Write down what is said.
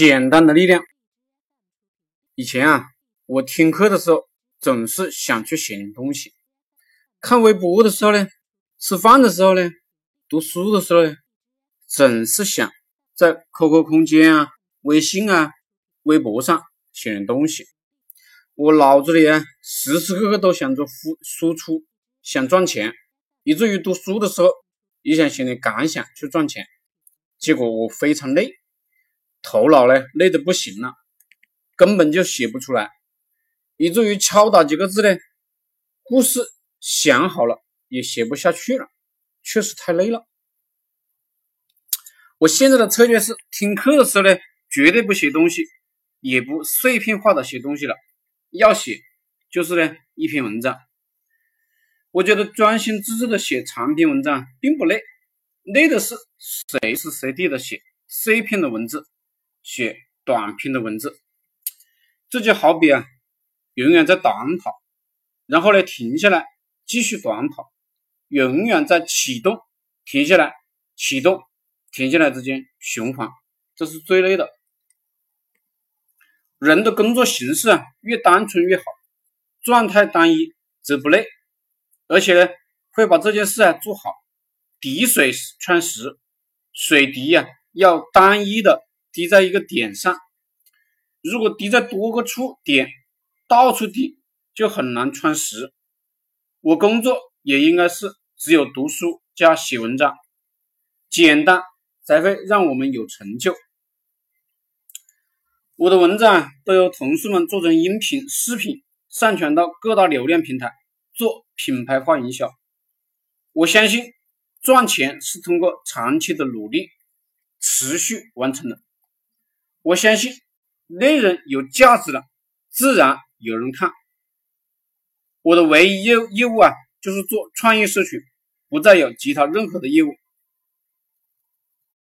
简单的力量。以前啊，我听课的时候总是想去写点东西，看微博的时候呢，吃饭的时候呢，读书的时候呢，总是想在 QQ 空间啊、微信啊、微博上写点东西。我脑子里啊，时时刻刻都想着输输出，想赚钱，以至于读书的时候也想写点感想去赚钱，结果我非常累。头脑呢累得不行了，根本就写不出来，以至于敲打几个字呢，故事想好了也写不下去了，确实太累了。我现在的策略是，听课的时候呢，绝对不写东西，也不碎片化的写东西了，要写就是呢一篇文章。我觉得专心致志的写长篇文章并不累，累的是随时随地的写碎片的文字。写短篇的文字，这就好比啊，永远在短跑，然后呢停下来继续短跑，永远在启动、停下来、启动、停下来之间循环，这是最累的。人的工作形式啊，越单纯越好，状态单一则不累，而且呢会把这件事啊做好。滴水穿石，水滴呀要单一的。滴在一个点上，如果滴在多个处点，到处滴就很难穿实。我工作也应该是只有读书加写文章，简单才会让我们有成就。我的文章都由同事们做成音频、视频，上传到各大流量平台，做品牌化营销。我相信赚钱是通过长期的努力持续完成的。我相信内容有价值了，自然有人看。我的唯一业业务啊，就是做创业社群，不再有其他任何的业务。